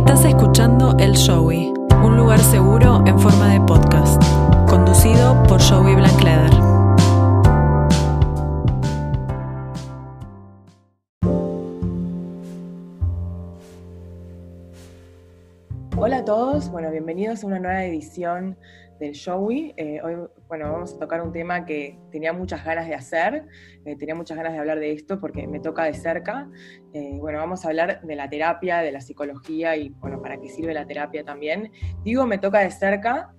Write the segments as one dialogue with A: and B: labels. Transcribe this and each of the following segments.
A: Estás escuchando El Showy, un lugar seguro en forma de podcast, conducido por Joey Blankleder.
B: Hola a todos, bueno, bienvenidos a una nueva edición del Showy. Eh, hoy, bueno, vamos a tocar un tema que tenía muchas ganas de hacer, eh, tenía muchas ganas de hablar de esto porque me toca de cerca. Eh, bueno, vamos a hablar de la terapia, de la psicología y, bueno, para qué sirve la terapia también. Digo me toca de cerca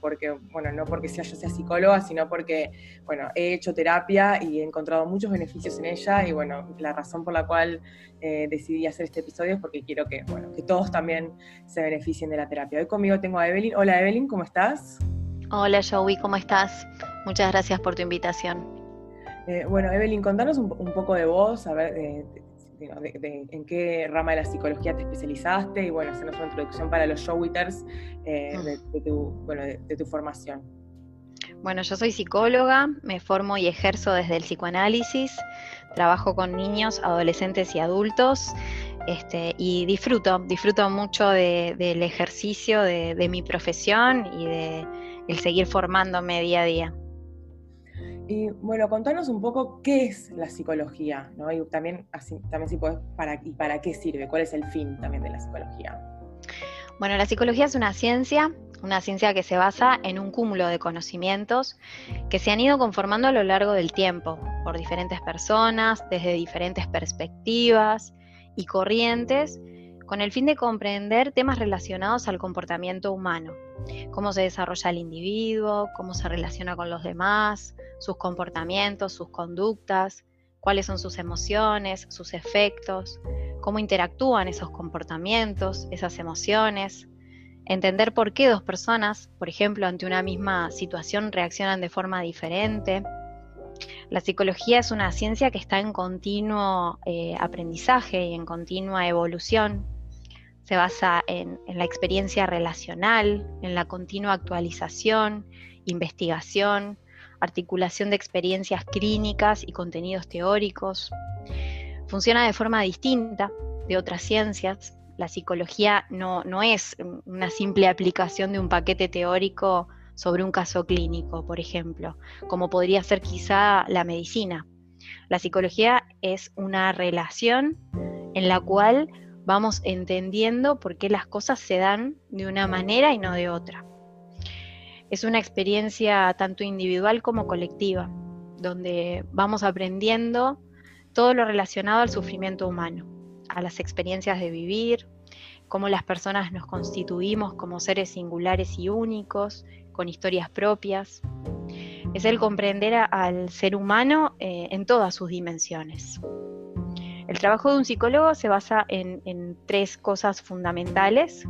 B: porque, bueno, no porque sea yo sea psicóloga, sino porque, bueno, he hecho terapia y he encontrado muchos beneficios en ella y, bueno, la razón por la cual decidí hacer este episodio es porque quiero que, bueno, que todos también se beneficien de la terapia. Hoy conmigo tengo a Evelyn. Hola Evelyn, ¿cómo estás?
C: Hola Joey, ¿cómo estás? Muchas gracias por tu invitación.
B: Eh, bueno, Evelyn, contanos un, poco de vos, a ver en qué rama de la psicología te especializaste y bueno, hacernos una introducción para los showwitters eh, de, tu, de tu formación.
C: Bueno, yo soy psicóloga, me formo y ejerzo desde el psicoanálisis, trabajo con niños, adolescentes y adultos este, y disfruto, disfruto mucho del ejercicio de, mi profesión y de el seguir formándome día a día.
B: Y bueno, contanos un poco qué es la psicología, ¿no? Y también, así, también si puedes, para, y para qué sirve, cuál es el fin también de la psicología.
C: Bueno, la psicología es una ciencia, una ciencia que se basa en un cúmulo de conocimientos que se han ido conformando a lo largo del tiempo por diferentes personas, desde diferentes perspectivas y corrientes, con el fin de comprender temas relacionados al comportamiento humano, cómo se desarrolla el individuo, cómo se relaciona con los demás, sus comportamientos, sus conductas, cuáles son sus emociones, sus efectos, cómo interactúan esos comportamientos, esas emociones, entender por qué dos personas, por ejemplo, ante una misma situación reaccionan de forma diferente. La psicología es una ciencia que está en continuo eh, aprendizaje y en continua evolución. Se basa en, la experiencia relacional, en la continua actualización, investigación, articulación de experiencias clínicas y contenidos teóricos. Funciona de forma distinta de otras ciencias. La psicología no, no es una simple aplicación de un paquete teórico sobre un caso clínico, por ejemplo, como podría ser quizá la medicina. La psicología es una relación en la cual vamos entendiendo por qué las cosas se dan de una manera y no de otra. Es una experiencia tanto individual como colectiva, donde vamos aprendiendo todo lo relacionado al sufrimiento humano, a las experiencias de vivir, cómo las personas nos constituimos como seres singulares y únicos, con historias propias. Es el comprender al ser humano eh, en todas sus dimensiones. El trabajo de un psicólogo se basa en tres cosas fundamentales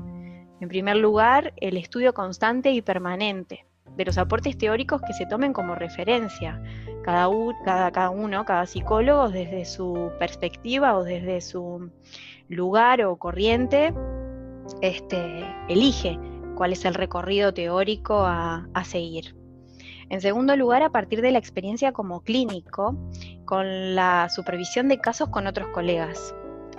C: en primer lugar, el estudio constante y permanente de los aportes teóricos que se tomen como referencia. Cada, uno, cada psicólogo, desde su perspectiva o desde su lugar o corriente, este, elige cuál es el recorrido teórico a, seguir. En segundo lugar, a partir de la experiencia como clínico, con la supervisión de casos con otros colegas.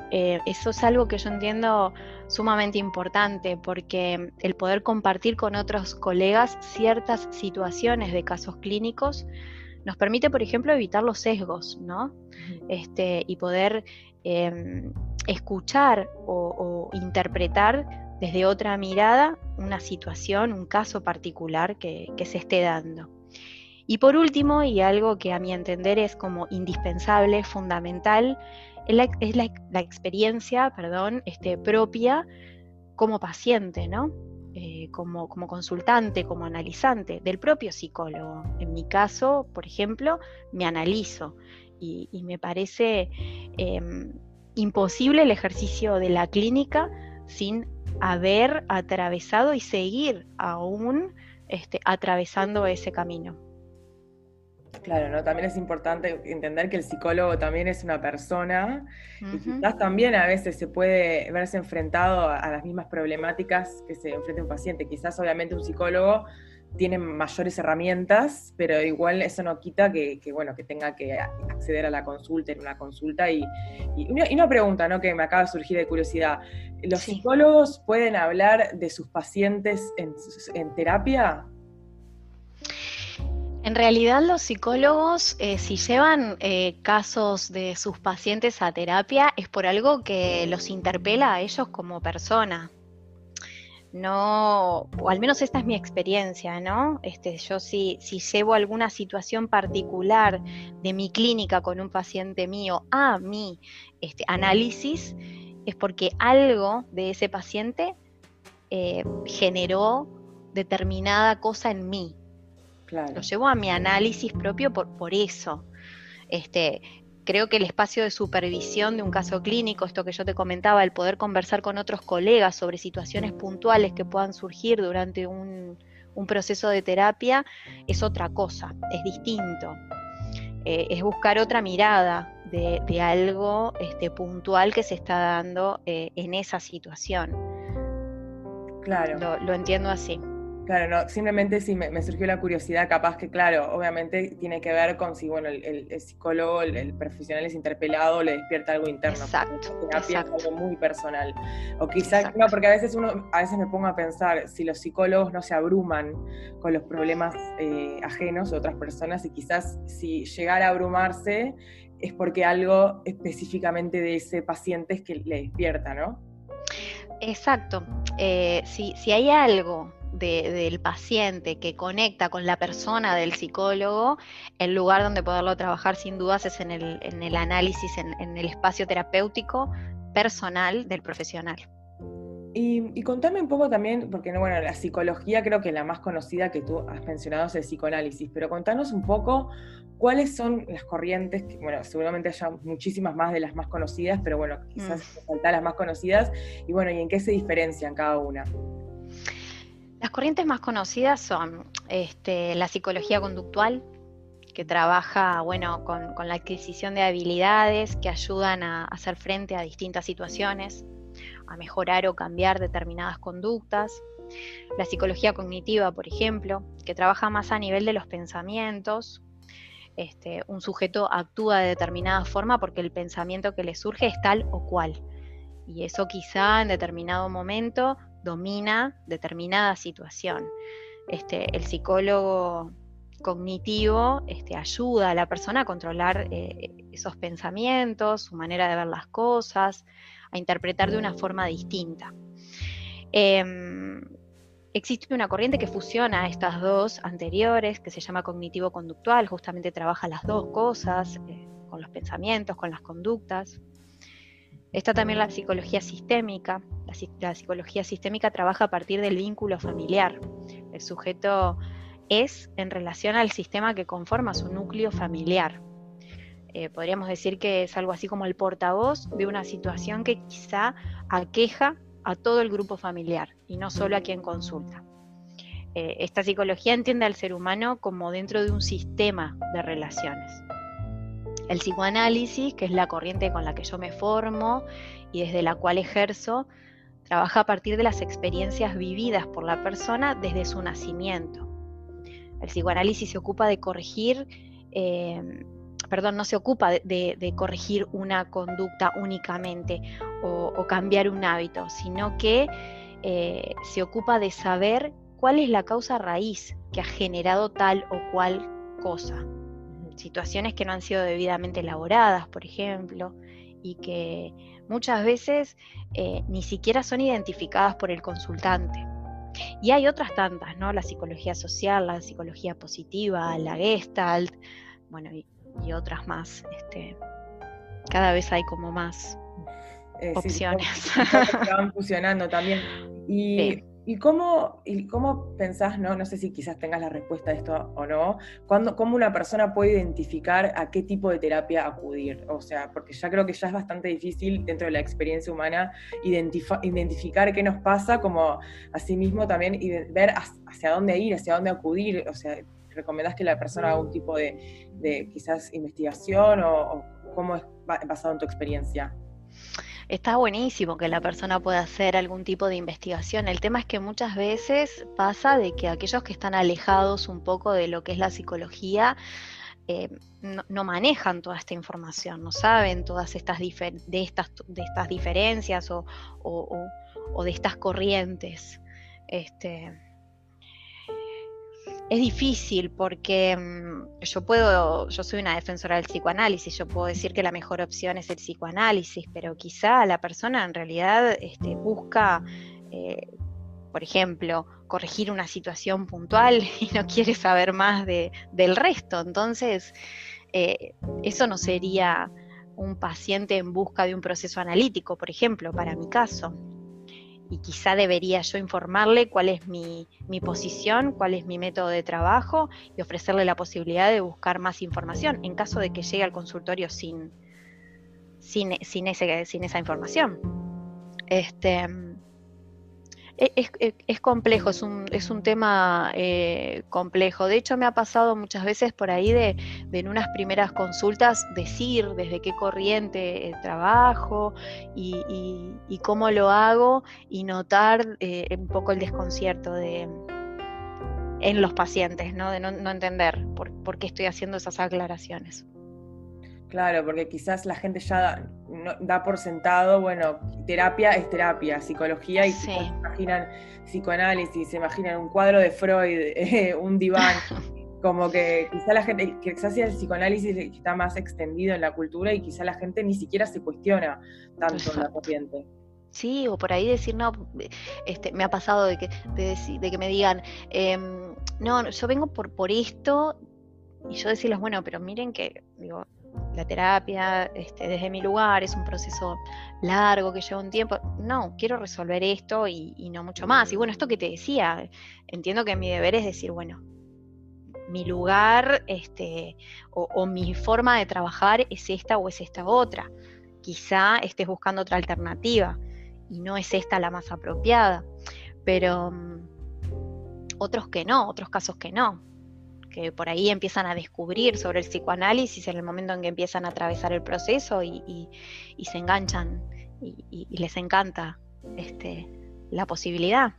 C: Eh, eso es algo que yo entiendo sumamente importante porque el poder compartir con otros colegas ciertas situaciones de casos clínicos nos permite, por ejemplo, evitar los sesgos, ¿no? Este, y poder em, escuchar o, interpretar desde otra mirada una situación, un caso particular que se esté dando. Y por último, y algo que a mi entender es como indispensable, fundamental, es la, experiencia perdón, este, propia como paciente, ¿no? Eh, como, como, consultante, como analizante del propio psicólogo. En mi caso, por ejemplo, me analizo y, me parece em, imposible el ejercicio de la clínica sin haber atravesado y seguir aún este, atravesando ese camino.
B: Claro, ¿no? También es importante entender que el psicólogo también es una persona y quizás también a veces se puede verse enfrentado a, las mismas problemáticas que se enfrenta un paciente. Quizás obviamente un psicólogo tienen mayores herramientas, pero igual eso no quita que, bueno, que tenga que acceder a la consulta en una consulta. Y, una, pregunta ¿no? que me acaba de surgir de curiosidad. ¿Los psicólogos pueden hablar de sus pacientes en, terapia?
C: En realidad los psicólogos, eh, si llevan eh, casos de sus pacientes a terapia, es por algo que los interpela a ellos como persona no, o al menos esta es mi experiencia, ¿no? Este, yo si, si llevo alguna situación particular de mi clínica con un paciente mío a mi este, análisis, es porque algo de ese paciente eh, generó determinada cosa en mí. Lo llevo a mi análisis propio por, por eso. Este, creo que el espacio de supervisión de un caso clínico, esto que yo te comentaba, el poder conversar con otros colegas sobre situaciones puntuales que puedan surgir durante un, proceso de terapia, es otra cosa, es distinto. Eh, es buscar otra mirada de, algo este, puntual que se está dando eh, en esa situación.
B: Claro.
C: lo entiendo así.
B: Claro, no, simplemente sí me, surgió la curiosidad, capaz que, claro, obviamente tiene que ver con si, bueno, el, psicólogo, el, profesional es interpelado, le despierta algo interno.
C: Exacto.
B: La terapia es algo muy personal. O quizás, no, porque a veces uno, a veces me pongo a pensar, si los psicólogos no se abruman con los problemas eh, ajenos de otras personas, y quizás si llegara a abrumarse, es porque algo específicamente de ese paciente es que le despierta, ¿no?
C: Exacto. Eh, si, si hay algo del paciente que conecta con la persona del psicólogo, el lugar donde poderlo trabajar sin dudas es en el, análisis, en, el espacio terapéutico personal del profesional.
B: Y, contame un poco también, porque bueno, la psicología creo que la más conocida que tú has mencionado es el psicoanálisis, pero contanos un poco cuáles son las corrientes, que bueno, seguramente haya muchísimas más de las más conocidas, pero bueno, quizás mm. faltan las más conocidas, y bueno, ¿y en qué se diferencian cada una?
C: Las corrientes más conocidas son este, la psicología conductual, que trabaja bueno, con, la adquisición de habilidades que ayudan a, hacer frente a distintas situaciones, a mejorar o cambiar determinadas conductas. La psicología cognitiva, por ejemplo, que trabaja más a nivel de los pensamientos. Este, un sujeto actúa de determinada forma porque el pensamiento que le surge es tal o cual. Y eso quizá en determinado momento domina determinada situación. Este, el psicólogo cognitivo este, ayuda a la persona a controlar eh, esos pensamientos, su manera de ver las cosas, a interpretar de una forma distinta. Em, existe una corriente que fusiona estas dos anteriores, que se llama cognitivo-conductual, justamente trabaja las dos cosas, eh, con los pensamientos, con las conductas. Está también la psicología sistémica. La, psicología sistémica trabaja a partir del vínculo familiar. El sujeto es en relación al sistema que conforma su núcleo familiar. Eh, podríamos decir que es algo así como el portavoz de una situación que quizá aqueja a todo el grupo familiar y no solo a quien consulta. Eh, esta psicología entiende al ser humano como dentro de un sistema de relaciones. El psicoanálisis, que es la corriente con la que yo me formo y desde la cual ejerzo, trabaja a partir de las experiencias vividas por la persona desde su nacimiento. El psicoanálisis se ocupa de corregir, em, perdón, no se ocupa de, corregir una conducta únicamente o, cambiar un hábito, sino que eh, se ocupa de saber cuál es la causa raíz que ha generado tal o cual cosa situaciones que no han sido debidamente elaboradas, por ejemplo, y que muchas veces eh, ni siquiera son identificadas por el consultante. Y hay otras tantas, ¿no? La psicología social, la psicología positiva, la gestalt, bueno, y, otras más. Este, cada vez hay como más eh, opciones.
B: van fusionando también. Y ¿Y cómo, ¿Y cómo pensás, no, no sé si quizás tengas la respuesta a esto o no, cuando, cómo una persona puede identificar a qué tipo de terapia acudir? O sea, porque ya creo que ya es bastante difícil dentro de la experiencia humana identificar qué nos pasa, como asimismo también ver hacia dónde ir, hacia dónde acudir. O sea, ¿recomendás que la persona haga un tipo de, quizás investigación o, o cómo es basado en tu experiencia?
C: Está buenísimo que la persona pueda hacer algún tipo de investigación. El tema es que muchas veces pasa de que aquellos que están alejados un poco de lo que es la psicología, eh, no, manejan toda esta información, no saben todas estas, de, estas, de estas diferencias o, de estas corrientes. Este, es difícil porque mm, yo puedo, yo soy una defensora del psicoanálisis, yo puedo decir que la mejor opción es el psicoanálisis, pero quizá la persona en realidad este, busca, eh, por ejemplo, corregir una situación puntual y no quiere saber más de, del resto. Entonces, eh, eso no sería un paciente en busca de un proceso analítico, por ejemplo, para mi caso. Y quizá debería yo informarle cuál es mi, posición, cuál es mi método de trabajo y ofrecerle la posibilidad de buscar más información en caso de que llegue al consultorio sin, sin, sin, ese, sin esa información. Este, e, es, complejo, es un, es un tema eh, complejo. De hecho, me ha pasado muchas veces por ahí de, en unas primeras consultas decir desde qué corriente trabajo y, cómo lo hago y notar eh, un poco el desconcierto de, en los pacientes, ¿no? de no, entender por qué estoy haciendo esas aclaraciones.
B: Claro, porque quizás la gente ya da, por sentado, bueno, terapia es terapia, psicología, y se imaginan psicoanálisis, se imaginan un cuadro de Freud, eh, un diván. como que quizá la gente, quizás el psicoanálisis está más extendido en la cultura y quizá la gente ni siquiera se cuestiona tanto en la corriente.
C: Sí, o por ahí decir, no, este, me ha pasado de que, de, que me digan, em, no, yo vengo por, por esto, y yo decirles, bueno, pero miren que, digo, la terapia este, desde mi lugar es un proceso largo que lleva un tiempo. No, quiero resolver esto y, no mucho más. Y bueno, esto que te decía, entiendo que mi deber es decir, bueno, mi lugar este, o, mi forma de trabajar es esta o es esta otra. Quizá estés buscando otra alternativa y no es esta la más apropiada. Pero mm, otros que no, otros casos que no que por ahí empiezan a descubrir sobre el psicoanálisis en el momento en que empiezan a atravesar el proceso y, se enganchan y, les encanta este, la posibilidad.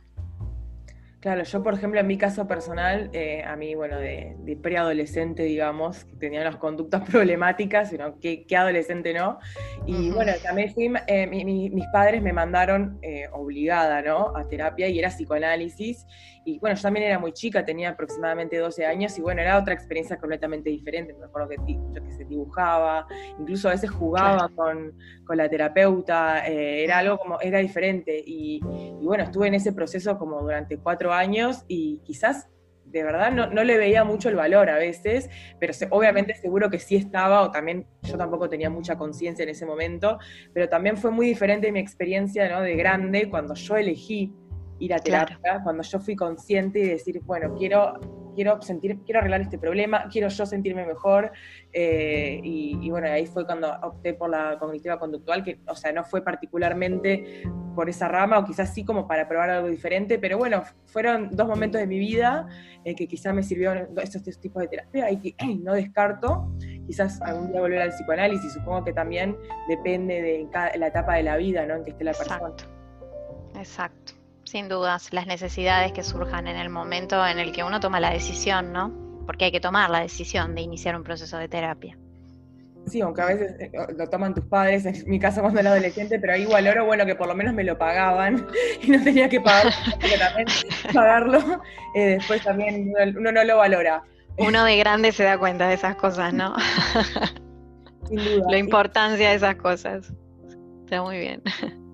B: Claro, yo por ejemplo en mi caso personal, eh, a mí, bueno, de, preadolescente, digamos, que tenía unas conductas problemáticas, sino que, adolescente no. Y bueno, también fui, eh, mis padres me mandaron eh, obligada, ¿no? A terapia y era psicoanálisis. Y bueno, yo también era muy chica, tenía aproximadamente 12 años y bueno, era otra experiencia completamente diferente. Me acuerdo que yo que se dibujaba, incluso a veces jugaba con, con, la terapeuta, era algo como, era diferente. Y, y bueno, estuve en ese proceso como durante cuatro años y quizás de verdad no, le veía mucho el valor a veces, pero obviamente seguro que sí estaba, o también yo tampoco tenía mucha conciencia en ese momento, pero también fue muy diferente mi experiencia ¿no? de grande cuando yo elegí ir a terapia, cuando yo fui consciente y decir, bueno, quiero quiero sentir, quiero arreglar este problema, quiero yo sentirme mejor. Eh, y, bueno, ahí fue cuando opté por la cognitiva conductual, que, o sea, no fue particularmente por esa rama, o quizás sí como para probar algo diferente, pero bueno, fueron dos momentos de mi vida eh, que quizás me sirvieron estos, tipos de terapia y que no descarto. Quizás algún día volver al psicoanálisis, supongo que también depende de la etapa de la vida ¿no? en que esté la persona.
C: Exacto. Exacto sin dudas, las necesidades que surjan en el momento en el que uno toma la decisión, ¿no? Porque hay que tomar la decisión de iniciar un proceso de terapia.
B: Sí, aunque a veces eh, lo toman tus padres, en mi caso cuando era adolescente, pero ahí valoro, bueno, que por lo menos me lo pagaban y no tenía que pagar, también pagarlo, eh, después también uno no lo valora.
C: Uno de grande se da cuenta de esas cosas, ¿no? Sin duda. La importancia de esas cosas. Está muy bien.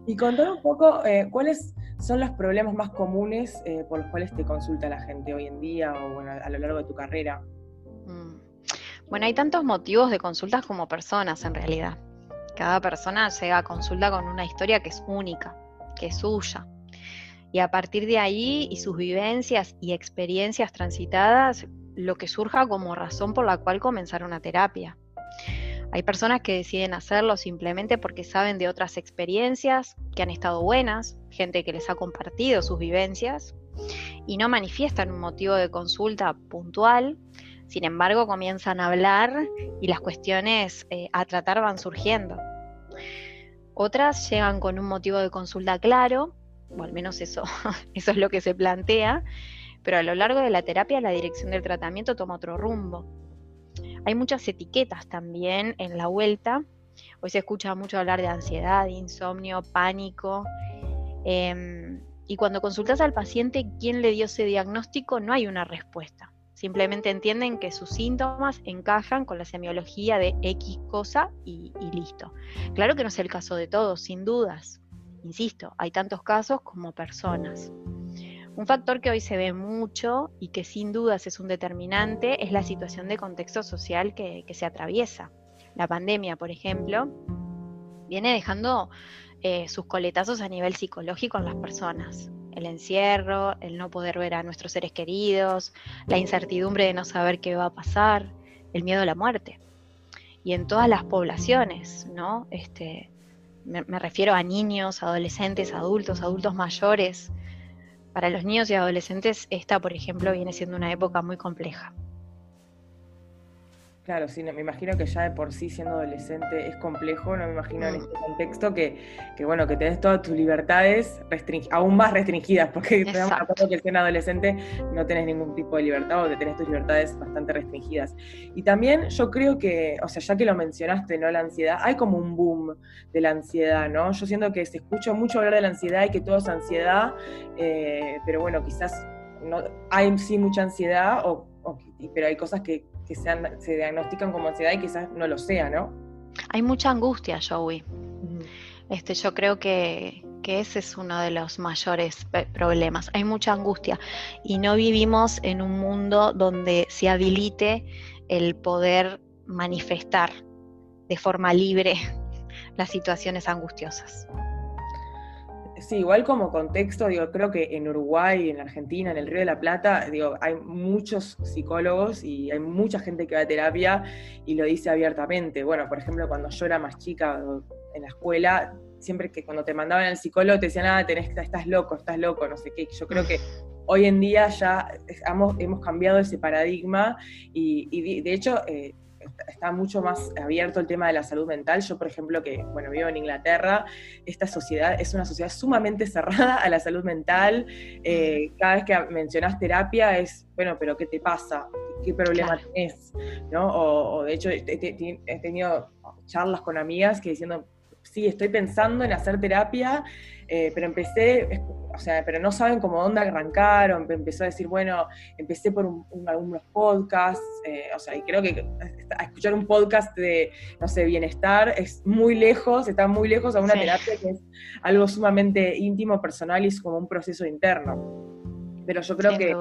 B: Y contar un poco, eh, ¿cuáles son los problemas más comunes eh, por los cuales te consulta la gente hoy en día o a lo largo de tu carrera?
C: Mm. Bueno, hay tantos motivos de consultas como personas en realidad. Cada persona llega a consulta con una historia que es única, que es suya. Y a partir de ahí y sus vivencias y experiencias transitadas, lo que surja como razón por la cual comenzar una terapia. Hay personas que deciden hacerlo simplemente porque saben de otras experiencias que han estado buenas, gente que les ha compartido sus vivencias y no manifiestan un motivo de consulta puntual, sin embargo comienzan a hablar y las cuestiones eh, a tratar van surgiendo. Otras llegan con un motivo de consulta claro, o al menos eso, eso es lo que se plantea, pero a lo largo de la terapia la dirección del tratamiento toma otro rumbo. Hay muchas etiquetas también en la vuelta. Hoy se escucha mucho hablar de ansiedad, insomnio, pánico. Em, y cuando consultas al paciente quién le dio ese diagnóstico, no hay una respuesta. Simplemente entienden que sus síntomas encajan con la semiología de X cosa y, y listo. Claro que no es el caso de todos, sin dudas. Insisto, hay tantos casos como personas. Un factor que hoy se ve mucho y que sin dudas es un determinante es la situación de contexto social que, se atraviesa. La pandemia, por ejemplo, viene dejando eh, sus coletazos a nivel psicológico en las personas. El encierro, el no poder ver a nuestros seres queridos, la incertidumbre de no saber qué va a pasar, el miedo a la muerte. Y en todas las poblaciones, ¿no? Este, me refiero a niños, adolescentes, adultos, adultos mayores, para los niños y adolescentes esta, por ejemplo, viene siendo una época muy compleja.
B: Claro, sí, me imagino que ya de por sí siendo adolescente es complejo, no me imagino en mm. este contexto que, bueno, que tenés todas tus libertades aún más restringidas, porque te damos que siendo adolescente no tenés ningún tipo de libertad o que tenés tus libertades bastante restringidas. Y también yo creo que, o sea, ya que lo mencionaste, ¿no? La ansiedad, hay como un boom de la ansiedad, ¿no? Yo siento que se escucha mucho hablar de la ansiedad y que todo es ansiedad, eh, pero bueno, quizás no, hay sí mucha ansiedad, o, pero hay cosas que que se diagnostican como ansiedad y quizás no lo sea, ¿no?
C: Hay mucha angustia, Joey. este, yo creo que, ese es uno de los mayores problemas. Hay mucha angustia y no vivimos en un mundo donde se habilite el poder manifestar de forma libre las situaciones angustiosas.
B: Sí, igual como contexto, digo, creo que en Uruguay, en Argentina, en el Río de la Plata, digo, hay muchos psicólogos y hay mucha gente que va a terapia y lo dice abiertamente. Bueno, por ejemplo, cuando yo era más chica en la escuela, siempre que cuando te mandaban al psicólogo te decían, ah, tenés, estás loco, estás loco, no sé qué. Yo creo que hoy en día ya hemos, hemos cambiado ese paradigma y, de hecho eh, está mucho más abierto el tema de la salud mental. Yo, por ejemplo, que bueno, vivo en Inglaterra, esta sociedad es una sociedad sumamente cerrada a la salud mental. Eh, cada vez que mencionas terapia es, bueno, pero ¿qué te pasa? ¿Qué problema tenés? ¿No? O, de hecho, he tenido charlas con amigas que diciendo, sí, estoy pensando en hacer terapia, eh, pero empecé, o sea, pero no saben cómo dónde arrancar, o empezó a decir, bueno, empecé por algunos podcasts, eh, o sea, y creo que escuchar un podcast de, no sé, bienestar es muy lejos, está muy lejos a una terapia que es algo sumamente íntimo, personal y es como un proceso interno. Pero yo creo que,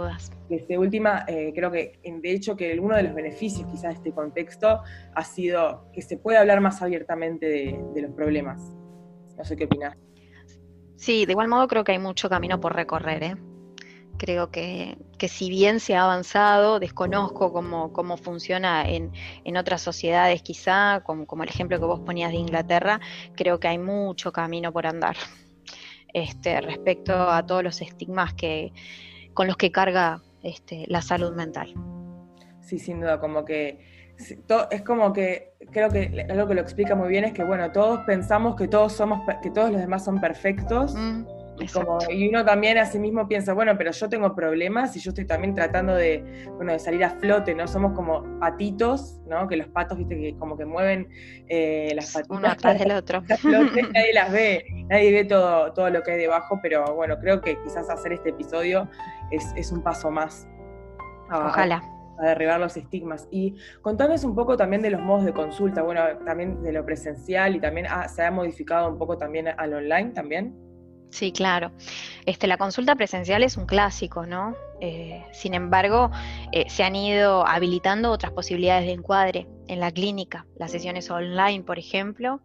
B: este última, eh, creo que de hecho que uno de los beneficios quizás de este contexto ha sido que se puede hablar más abiertamente de, los problemas. No sé qué opinas.
C: Sí, de igual modo creo que hay mucho camino por recorrer. ¿eh? Creo que, si bien se ha avanzado, desconozco cómo, cómo funciona en, otras sociedades quizá, como, como, el ejemplo que vos ponías de Inglaterra, creo que hay mucho camino por andar este, respecto a todos los estigmas que, con los que carga este, la salud mental.
B: Sí, sin duda, como que es como que creo que algo que lo explica muy bien es que bueno, todos pensamos que todos somos que todos los demás son perfectos. Mm. Y, uno también a sí mismo piensa, bueno, pero yo tengo problemas y yo estoy también tratando de, bueno, de salir a flote, ¿no? Somos como patitos, ¿no? Que los patos, viste, que como que mueven eh, las patitas.
C: Uno atrás del otro.
B: nadie las ve, nadie ve todo, todo lo que hay debajo, pero bueno, creo que quizás hacer este episodio es, un paso más.
C: Ojalá.
B: A, derribar los estigmas. Y contanos un poco también de los modos de consulta, bueno, también de lo presencial y también se ha modificado un poco también al online también.
C: Sí, claro. Este, la consulta presencial es un clásico, ¿no? Eh, sin embargo, eh, se han ido habilitando otras posibilidades de encuadre en la clínica, las sesiones online, por ejemplo.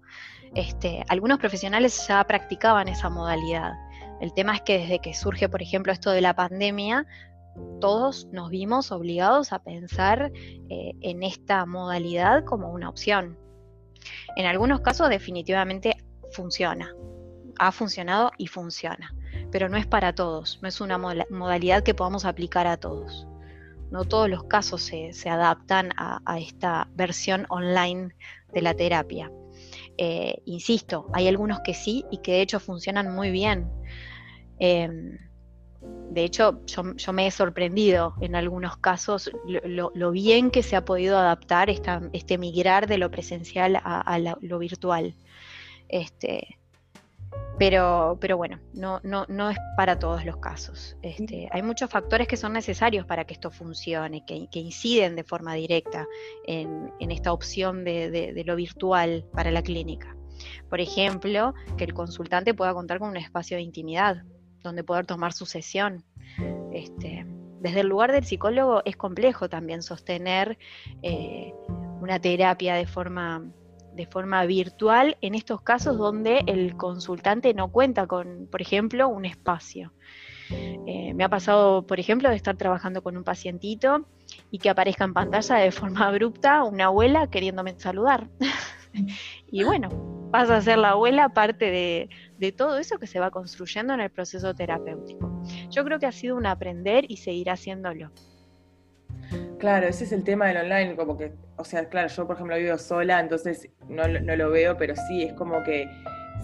C: Este, algunos profesionales ya practicaban esa modalidad. El tema es que desde que surge, por ejemplo, esto de la pandemia, todos nos vimos obligados a pensar eh, en esta modalidad como una opción. En algunos casos definitivamente funciona, ha funcionado y funciona, pero no es para todos, no es una modalidad que podamos aplicar a todos. No todos los casos se, adaptan a, esta versión online de la terapia. Eh, insisto, hay algunos que sí y que de hecho funcionan muy bien. Em, de hecho, yo, me he sorprendido en algunos casos lo, bien que se ha podido adaptar este migrar de lo presencial a, lo virtual. Este, pero, pero bueno, no, no, no es para todos los casos. Este, hay muchos factores que son necesarios para que esto funcione, que, inciden de forma directa en, esta opción de, lo virtual para la clínica. Por ejemplo, que el consultante pueda contar con un espacio de intimidad donde poder tomar su sesión. Este, desde el lugar del psicólogo es complejo también sostener eh, una terapia de forma de forma virtual en estos casos donde el consultante no cuenta con, por ejemplo, un espacio. Eh, me ha pasado, por ejemplo, de estar trabajando con un pacientito y que aparezca en pantalla de forma abrupta una abuela queriéndome saludar. y bueno, pasa a ser la abuela parte de, de, todo eso que se va construyendo en el proceso terapéutico. Yo creo que ha sido un aprender y seguirá haciéndolo.
B: Claro, ese es el tema del online, como que, o sea, claro, yo por ejemplo vivo sola, entonces no, no lo veo, pero sí, es como que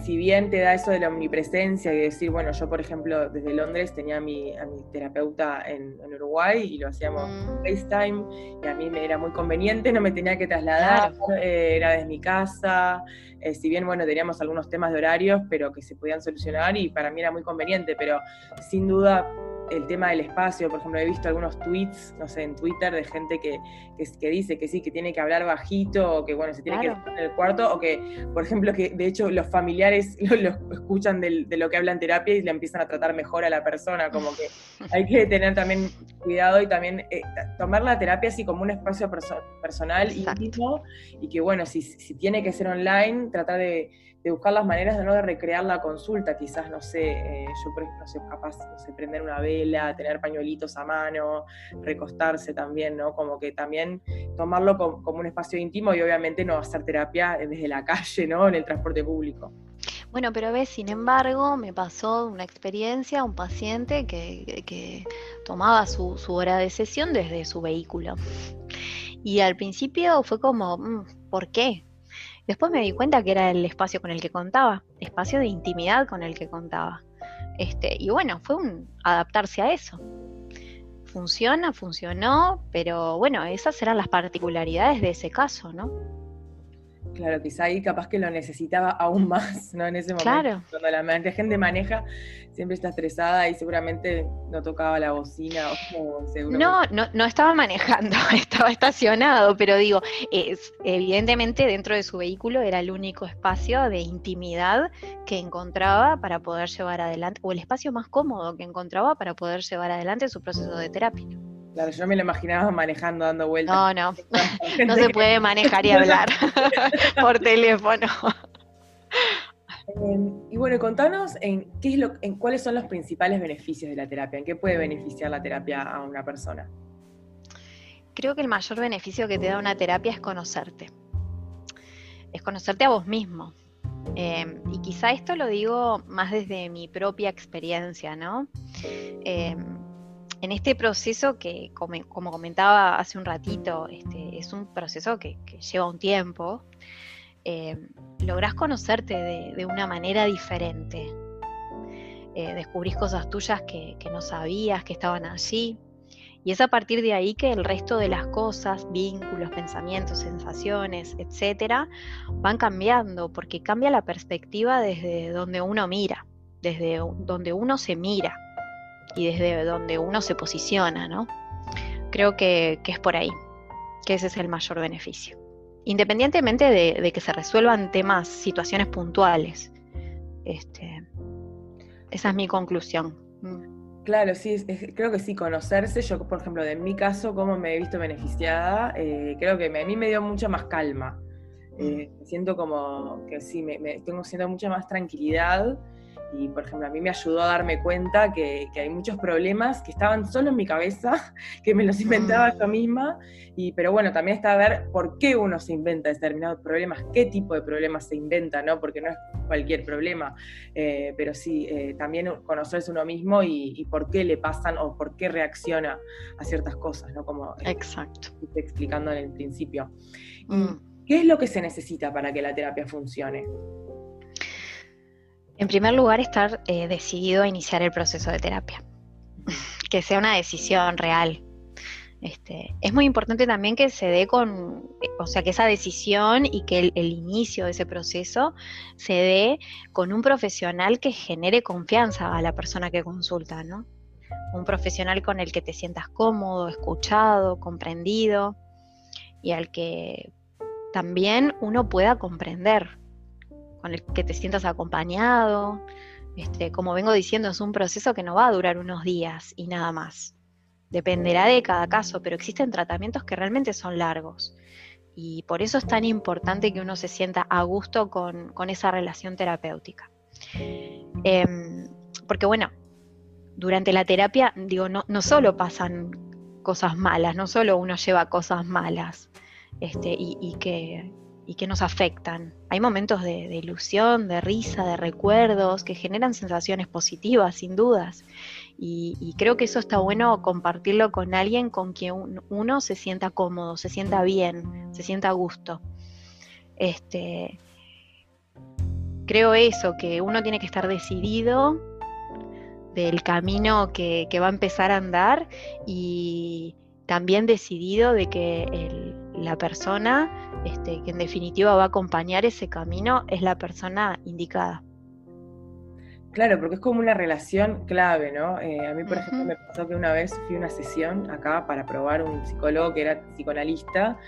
B: si bien te da eso de la omnipresencia y decir, bueno, yo por ejemplo desde Londres tenía a mi, a mi terapeuta en, Uruguay y lo hacíamos mm. FaceTime y a mí me era muy conveniente, no me tenía que trasladar, eh, era desde mi casa, eh, si bien bueno, teníamos algunos temas de horarios, pero que se podían solucionar y para mí era muy conveniente, pero sin duda el tema del espacio, por ejemplo, he visto algunos tweets, no sé, en Twitter de gente que, que, dice que sí, que tiene que hablar bajito, o que bueno, se tiene que estar en el cuarto, o que, por ejemplo, que de hecho los familiares lo, escuchan de lo que habla en terapia y le empiezan a tratar mejor a la persona, como que hay que tener también cuidado y también eh, tomar la terapia así como un espacio personal, íntimo, y que bueno, si, si tiene que ser online, tratar de de buscar las maneras de no de recrear la consulta, quizás, no sé, eh, yo por ejemplo, no sé, capaz, no sé, prender una vela, tener pañuelitos a mano, recostarse también, ¿no? Como que también tomarlo como, un espacio íntimo y obviamente no hacer terapia desde la calle, ¿no? En el transporte público.
C: Bueno, pero ves, sin embargo, me pasó una experiencia, un paciente que, tomaba su, hora de sesión desde su vehículo. Y al principio fue como, mm, ¿por qué? Después me di cuenta que era el espacio con el que contaba, espacio de intimidad con el que contaba. Este, y bueno, fue un adaptarse a eso. Funciona, funcionó, pero bueno, esas eran las particularidades de ese caso, ¿no?
B: Claro, quizá ahí capaz que lo necesitaba aún más, ¿no? En ese momento.
C: Claro.
B: Cuando la gente maneja, siempre está estresada y seguramente no tocaba la bocina.
C: no, no, no estaba manejando, estaba estacionado, pero digo, es, evidentemente dentro de su vehículo era el único espacio de intimidad que encontraba para poder llevar adelante, o el espacio más cómodo que encontraba para poder llevar adelante su proceso de terapia.
B: Claro, yo me lo imaginaba manejando, dando vueltas.
C: No, no, no se puede manejar y hablar por teléfono.
B: Em, y bueno, contanos en, qué es lo, en cuáles son los principales beneficios de la terapia, en qué puede beneficiar la terapia a una persona.
C: Creo que el mayor beneficio que te da una terapia es conocerte. Es conocerte a vos mismo. Em, y quizá esto lo digo más desde mi propia experiencia, ¿no? Em, en este proceso que, como, comentaba hace un ratito, este, es un proceso que, lleva un tiempo, eh, lográs conocerte de, una manera diferente. Eh, descubrís cosas tuyas que, no sabías que estaban allí. Y es a partir de ahí que el resto de las cosas, vínculos, pensamientos, sensaciones, etcétera, van cambiando, porque cambia la perspectiva desde donde uno mira, desde donde uno se mira y desde donde uno se posiciona, ¿no? Creo que, es por ahí, que ese es el mayor beneficio. Independientemente de, que se resuelvan temas, situaciones puntuales. Este, esa es mi conclusión.
B: Claro, sí, creo que sí, conocerse, yo por ejemplo, de mi caso, cómo me he visto beneficiada, eh, creo que a mí me dio mucha más calma. Eh, mm. siento como que sí, me, tengo siendo mucha más tranquilidad y, por ejemplo, a mí me ayudó a darme cuenta que, que, hay muchos problemas que estaban solo en mi cabeza, que me los inventaba mm. yo misma. Y, pero bueno, también está a ver por qué uno se inventa determinados problemas, qué tipo de problemas se inventa, ¿no? Porque no es cualquier problema. Eh, pero sí, eh, también conocerse uno mismo y, por qué le pasan o por qué reacciona a ciertas cosas, ¿no? Como
C: Exacto.
B: explicando en el principio.
C: Mm.
B: ¿Qué es lo que se necesita para que la terapia funcione?
C: En primer lugar, estar eh, decidido a iniciar el proceso de terapia. Que sea una decisión real. Este, es muy importante también que se dé con, o sea, que esa decisión y que el, inicio de ese proceso se dé con un profesional que genere confianza a la persona que consulta, ¿no? Un profesional con el que te sientas cómodo, escuchado, comprendido y al que también uno pueda comprender, con el que te sientas acompañado. Este, como vengo diciendo, es un proceso que no va a durar unos días y nada más. Dependerá de cada caso, pero existen tratamientos que realmente son largos. Y por eso es tan importante que uno se sienta a gusto con, esa relación terapéutica. Em, porque bueno, durante la terapia, digo, no, no solo pasan cosas malas, no solo uno lleva cosas malas, este, y, que, que nos afectan. Hay momentos de, ilusión, de risa, de recuerdos que generan sensaciones positivas, sin dudas. Y, creo que eso está bueno compartirlo con alguien con quien uno se sienta cómodo, se sienta bien, se sienta a gusto. Este, creo eso, que uno tiene que estar decidido del camino que, va a empezar a andar y también decidido de que la persona este, que en definitiva va a acompañar ese camino es la persona indicada.
B: Claro, porque es como una relación clave, ¿no? Eh, a mí, por ejemplo, me pasó que una vez fui a una sesión acá para probar un psicólogo que era psicoanalista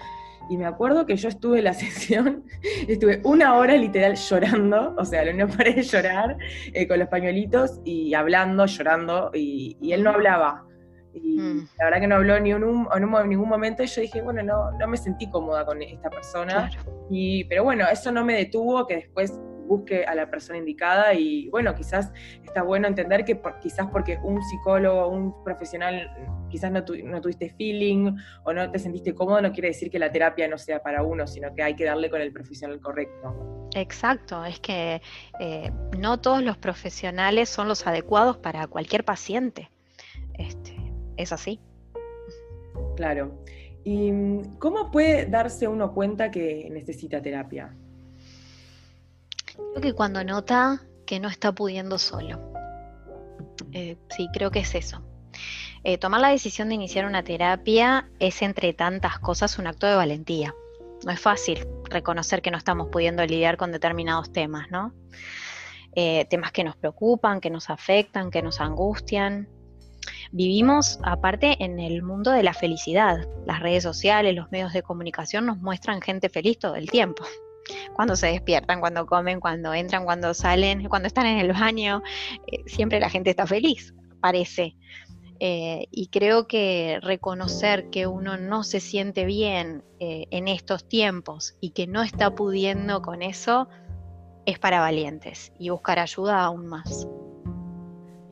B: y me acuerdo que yo estuve en la sesión, estuve una hora literal llorando, o sea, no paré de llorar eh, con los pañuelitos y hablando, llorando, y, y él no hablaba. Y mm. la verdad que no habló ni en, un, en, ningún momento y yo dije, bueno, no, no me sentí cómoda con esta persona. Y, pero bueno, eso no me detuvo que después busque a la persona indicada y bueno, quizás está bueno entender que quizás porque un psicólogo, un profesional, quizás no, no, tuviste feeling o no te sentiste cómodo, no quiere decir que la terapia no sea para uno, sino que hay que darle con el profesional correcto.
C: Exacto, es que eh, no todos los profesionales son los adecuados para cualquier paciente. Este, es así.
B: Claro. ¿Y mm, cómo puede darse uno cuenta que necesita terapia?
C: Creo que cuando nota que no está pudiendo solo. Eh, sí, creo que es eso. Eh, tomar la decisión de iniciar una terapia es, entre tantas cosas, un acto de valentía. No es fácil reconocer que no estamos pudiendo lidiar con determinados temas, ¿no? Eh, temas que nos preocupan, que nos afectan, que nos angustian. Vivimos aparte en el mundo de la felicidad. Las redes sociales, los medios de comunicación nos muestran gente feliz todo el tiempo. Cuando se despiertan, cuando comen, cuando entran, cuando salen, cuando están en el baño, eh, siempre la gente está feliz, parece. Eh, y creo que reconocer que uno no se siente bien eh, en estos tiempos y que no está pudiendo con eso es para valientes y buscar ayuda aún más.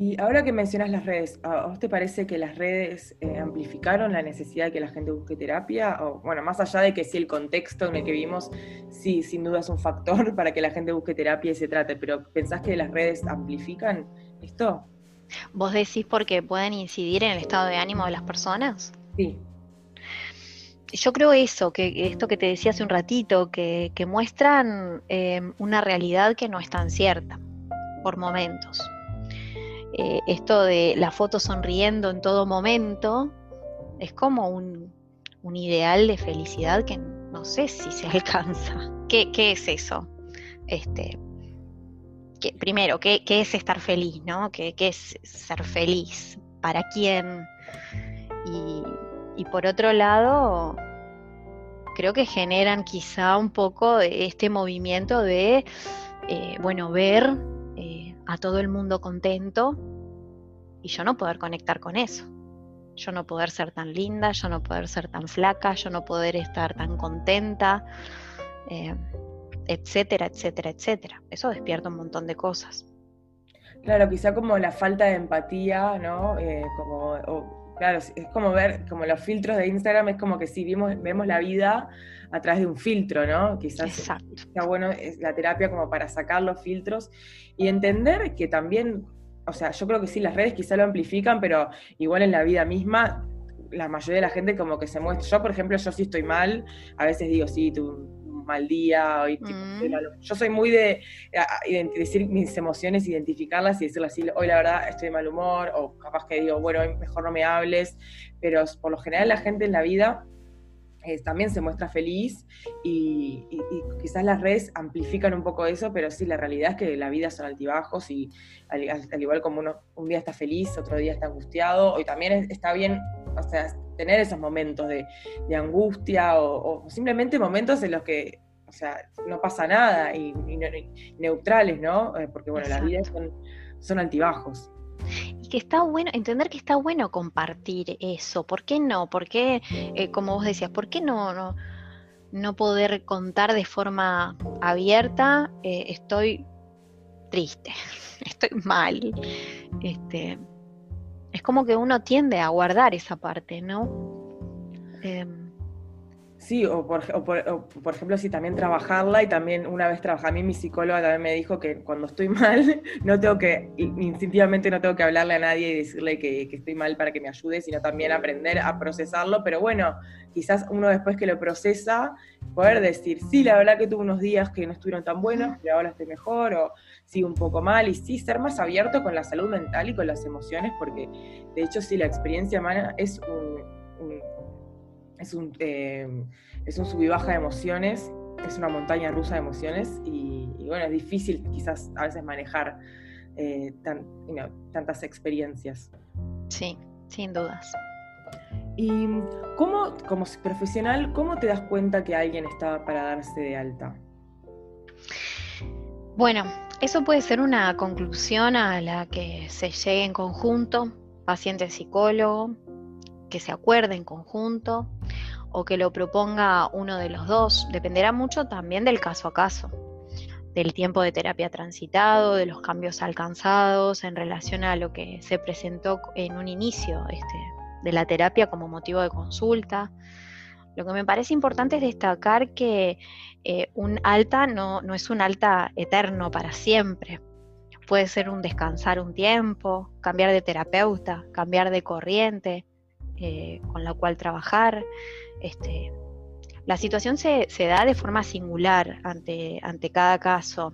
B: Y ahora que mencionas las redes, ¿a vos te parece que las redes eh, amplificaron la necesidad de que la gente busque terapia? O, bueno, más allá de que sí el contexto en el que vivimos, sí, sin duda es un factor para que la gente busque terapia y se trate, pero ¿pensás que las redes amplifican esto?
C: ¿Vos decís porque pueden incidir en el estado de ánimo de las personas?
B: Sí.
C: Yo creo eso, que esto que te decía hace un ratito, que, muestran eh, una realidad que no es tan cierta, por momentos. Eh, esto de la foto sonriendo en todo momento, es como un, ideal de felicidad que no sé si se alcanza. ¿Qué, es eso? Este, primero, ¿qué, es estar feliz? ¿no? ¿Qué, es ser feliz? ¿Para quién? Y, por otro lado, creo que generan quizá un poco este movimiento de, eh, bueno, ver a todo el mundo contento y yo no poder conectar con eso. Yo no poder ser tan linda, yo no poder ser tan flaca, yo no poder estar tan contenta, eh, etcétera, etcétera, etcétera. Eso despierta un montón de cosas.
B: Claro, quizá como la falta de empatía, ¿no? Eh, como, claro, es como ver, como los filtros de Instagram, es como que si vimos, vemos la vida a través de un filtro, ¿no? Quizás está bueno es la terapia como para sacar los filtros y entender que también, o sea, yo creo que sí, las redes quizá lo amplifican, pero igual en la vida misma, la mayoría de la gente como que se muestra. Yo, por ejemplo, yo sí estoy mal, a veces digo, sí, tuve un mal día. Hoy, mm. Yo soy muy de decir mis emociones, identificarlas y decirle así, hoy la verdad estoy de mal humor, o capaz que digo, bueno, hoy mejor no me hables, pero por lo general la gente en la vida eh, también se muestra feliz y, quizás las redes amplifican un poco eso, pero sí, la realidad es que la vida son altibajos y al, igual como uno un día está feliz, otro día está angustiado, hoy también está bien, o sea, tener esos momentos de, angustia o, simplemente momentos en los que, o sea, no pasa nada y, neutrales, ¿no? Eh, porque bueno, la vida son, son altibajos
C: y que está bueno, entender que está bueno compartir eso. ¿Por qué no? ¿Por qué, eh, como vos decías, por qué no, no, poder contar de forma abierta, eh, estoy triste, estoy mal? Este, es como que uno tiende a guardar esa parte, ¿no?
B: Em, Sí, o por, por, ejemplo, si también trabajarla y también una vez trabajé, a mí mi psicóloga también me dijo que cuando estoy mal, no tengo que, instintivamente no tengo que hablarle a nadie y decirle que, estoy mal para que me ayude, sino también aprender a procesarlo, pero bueno, quizás uno después que lo procesa, poder decir, sí, la verdad que tuve unos días que no estuvieron tan buenos, pero ahora estoy mejor, o sí, un poco mal, y sí, ser más abierto con la salud mental y con las emociones, porque de hecho sí, la experiencia humana es un es un, eh, es un sub y baja de emociones, es una montaña rusa de emociones y, bueno, es difícil quizás a veces manejar eh, tantas experiencias.
C: Sí, sin dudas.
B: ¿Y cómo, como profesional, cómo te das cuenta que alguien está para darse de alta?
C: Bueno, eso puede ser una conclusión a la que se llegue en conjunto, paciente-psicólogo, que se acuerde en conjunto o que lo proponga uno de los dos. Dependerá mucho también del caso a caso, del tiempo de terapia transitado, de los cambios alcanzados en relación a lo que se presentó en un inicio este, de la terapia como motivo de consulta. Lo que me parece importante es destacar que eh, un alta no, no es un alta eterno para siempre. Puede ser un descansar un tiempo, cambiar de terapeuta, cambiar de corriente, eh, con la cual trabajar. Este, la situación se, da de forma singular ante, ante cada caso.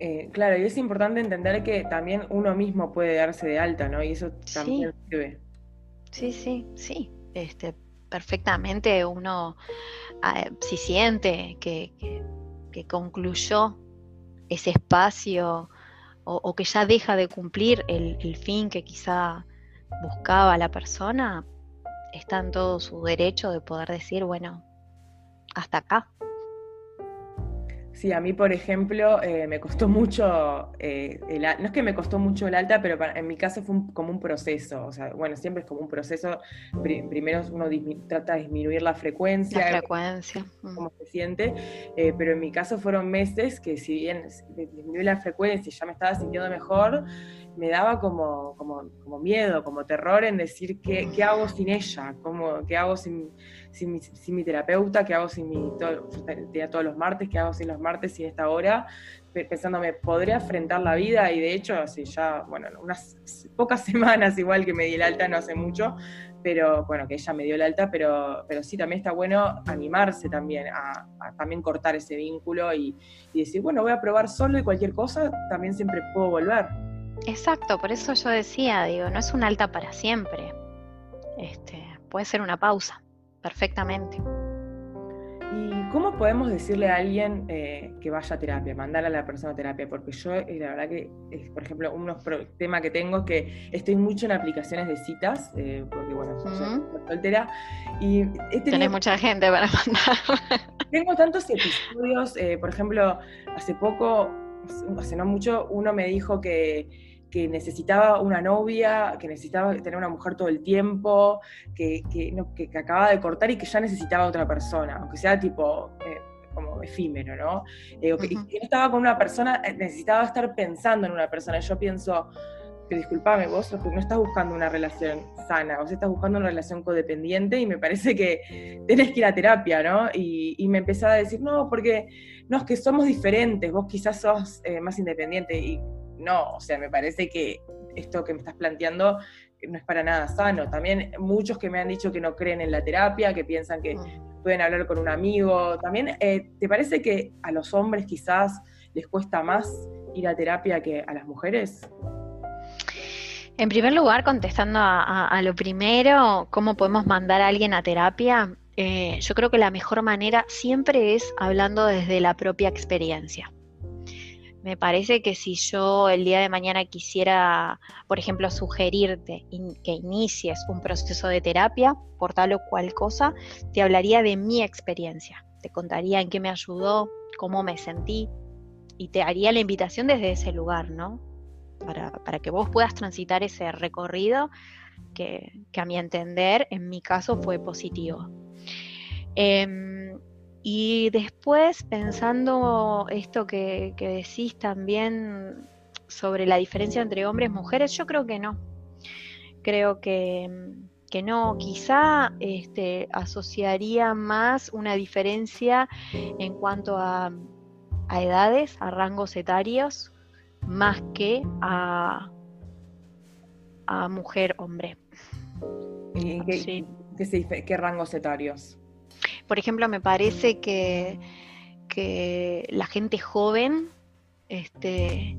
B: Eh, claro, y es importante entender que también uno mismo puede darse de alta, ¿no? Y eso también
C: sí. sirve. Sí, sí, sí. Este, perfectamente uno, ah, si siente que, concluyó ese espacio o, que ya deja de cumplir el fin que quizá buscaba la persona, está en todo su derecho de poder decir, bueno, hasta acá.
B: Sí, a mí, por ejemplo, eh, me costó mucho, eh, no es que me costó mucho el alta, pero en mi caso fue como un proceso, o sea, bueno, siempre es como un proceso, primero uno trata de disminuir la frecuencia,
C: la frecuencia,
B: cómo se siente, eh, pero en mi caso fueron meses que si bien disminuí la frecuencia y ya me estaba sintiendo mejor, me daba como, como, miedo, como terror en decir qué, qué hago sin ella, cómo, qué hago sin, sin, mi, terapeuta, qué hago sin mi, todo, todos los martes, qué hago sin los martes, sin esta hora, pensándome, ¿podré afrontar la vida? Y de hecho, hace ya, bueno, unas pocas semanas igual que me di el alta, no hace mucho, pero bueno, que ella me dio el alta, pero, pero sí, también está bueno animarse también a, también cortar ese vínculo y, y decir, bueno, voy a probar solo y cualquier cosa, también siempre puedo volver.
C: Exacto, por eso yo decía, digo, no es un alta para siempre. Este, puede ser una pausa, perfectamente.
B: ¿Y cómo podemos decirle a alguien eh, que vaya a terapia, mandar a la persona a terapia? Porque yo, eh, la verdad que, por ejemplo, unos temas que tengo es que estoy mucho en aplicaciones de citas, eh, porque bueno, soy soltera, y
C: Tenés mucha gente para mandar.
B: Tengo tantos episodios, por ejemplo, hace poco, hace no mucho, uno me dijo que que necesitaba una novia, que necesitaba tener una mujer todo el tiempo, que, que, acababa de cortar y que ya necesitaba otra persona, aunque sea tipo eh, como efímero, ¿no? Eh, que, no estaba con una persona, eh, necesitaba estar pensando en una persona. Yo pienso, que disculpame, vos no estás buscando una relación sana, vos estás buscando una relación codependiente y me parece que tenés que ir a terapia, ¿no? Y, y me empezaba a decir, no, porque no, es que somos diferentes, vos quizás sos más independiente y no, o sea, me parece que esto que me estás planteando no es para nada sano. También muchos que me han dicho que no creen en la terapia, que piensan que mm. pueden hablar con un amigo. También, eh, ¿te parece que a los hombres quizás les cuesta más ir a terapia que a las mujeres?
C: En primer lugar, contestando a, lo primero, ¿cómo podemos mandar a alguien a terapia? Eh, yo creo que la mejor manera siempre es hablando desde la propia experiencia. Me parece que si yo el día de mañana quisiera, por ejemplo, sugerirte que inicies un proceso de terapia por tal o cual cosa, te hablaría de mi experiencia. Te contaría en qué me ayudó, cómo me sentí y te haría la invitación desde ese lugar, ¿no? para, que vos puedas transitar ese recorrido que, a mi entender, en mi caso, fue positivo. Em, y después, pensando esto que, decís también sobre la diferencia entre hombres y mujeres, yo creo que no. Creo que, no, quizá este, asociaría más una diferencia en cuanto a, a edades, a rangos etarios, más que a, a mujer-hombre.
B: qué, qué, rangos etarios?
C: Por ejemplo, me parece que, la gente joven, este,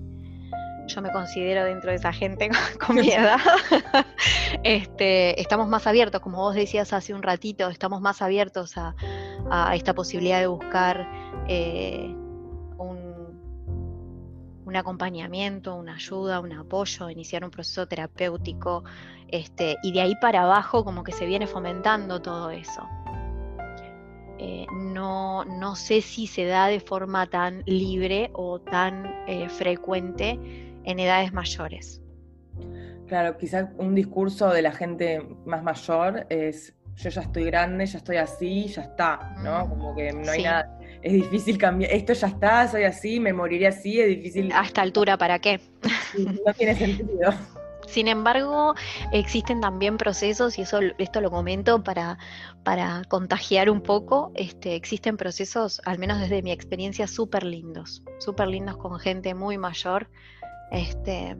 C: yo me considero dentro de esa gente con, mi edad, este, estamos más abiertos, como vos decías hace un ratito, estamos más abiertos a, esta posibilidad de buscar eh, un acompañamiento, una ayuda, un apoyo, iniciar un proceso terapéutico, este, y de ahí para abajo como que se viene fomentando todo eso. Eh, no, no, sé si se da de forma tan libre o tan eh, frecuente en edades mayores.
B: Claro, quizás un discurso de la gente más mayor es yo ya estoy grande, ya estoy así, ya está, ¿no? Mm, como que no hay nada es difícil cambiar, esto ya está, soy así, me moriré así, es difícil.
C: A esta altura, ¿para qué?
B: No tiene sentido.
C: Sin embargo, existen también procesos, y eso, esto lo comento para, para contagiar un poco, este, existen procesos, al menos desde mi experiencia, súper lindos, súper lindos con gente muy mayor. Este,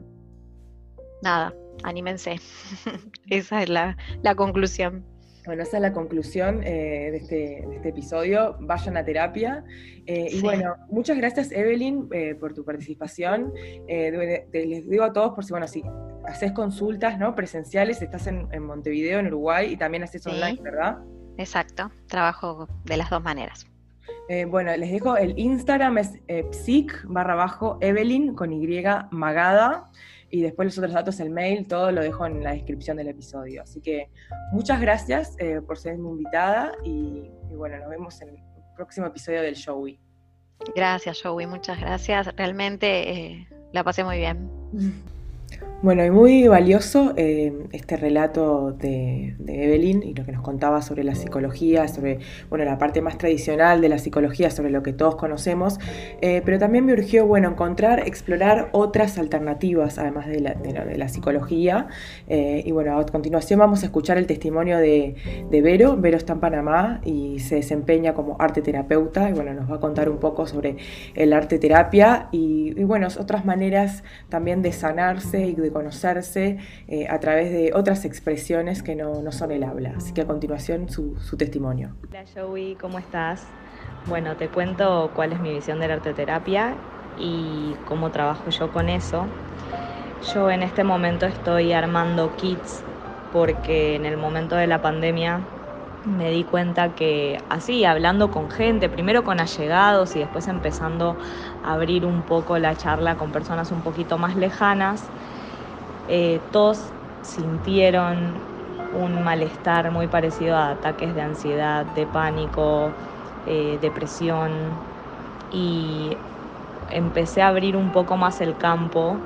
C: nada, anímense. Esa es la, la conclusión.
B: Bueno, esa es la conclusión eh, este, de, este, episodio. Vayan a terapia. Eh, y bueno, muchas gracias, Evelyn, eh, por tu participación. les digo a todos, por si, bueno, si haces consultas ¿no? presenciales, estás en, Montevideo, en Uruguay, y también haces online, ¿verdad?
C: Exacto, trabajo de las dos maneras.
B: bueno, les dejo el Instagram, es psic barra bajo Evelyn con Y magada y después los otros datos, el mail, todo lo dejo en la descripción del episodio. Así que muchas gracias eh, por ser mi invitada y, bueno, nos vemos en el próximo episodio del Showy.
C: Gracias, Showy, muchas gracias. Realmente eh, la pasé muy bien.
B: Bueno, y muy valioso eh, este relato de, Evelyn y lo que nos contaba sobre la psicología, sobre bueno, la parte más tradicional de la psicología, sobre lo que todos conocemos, eh, pero también me urgió bueno, encontrar, explorar otras alternativas además de la, de la psicología. Eh, y bueno, a continuación vamos a escuchar el testimonio de, Vero. Vero está en Panamá y se desempeña como arte terapeuta y bueno, nos va a contar un poco sobre el arte terapia y, y bueno, otras maneras también de sanarse y de conocerse eh, a través de otras expresiones que no, son el habla. Así que a continuación su, testimonio.
D: Hola Joey, ¿cómo estás? Bueno, te cuento cuál es mi visión del arte terapia y cómo trabajo yo con eso. Yo en este momento estoy armando kits porque en el momento de la pandemia me di cuenta que así, hablando con gente, primero con allegados y después empezando a abrir un poco la charla con personas un poquito más lejanas, eh, todos sintieron un malestar muy parecido a ataques de ansiedad, de pánico, eh, depresión. Y empecé a abrir un poco más el campo.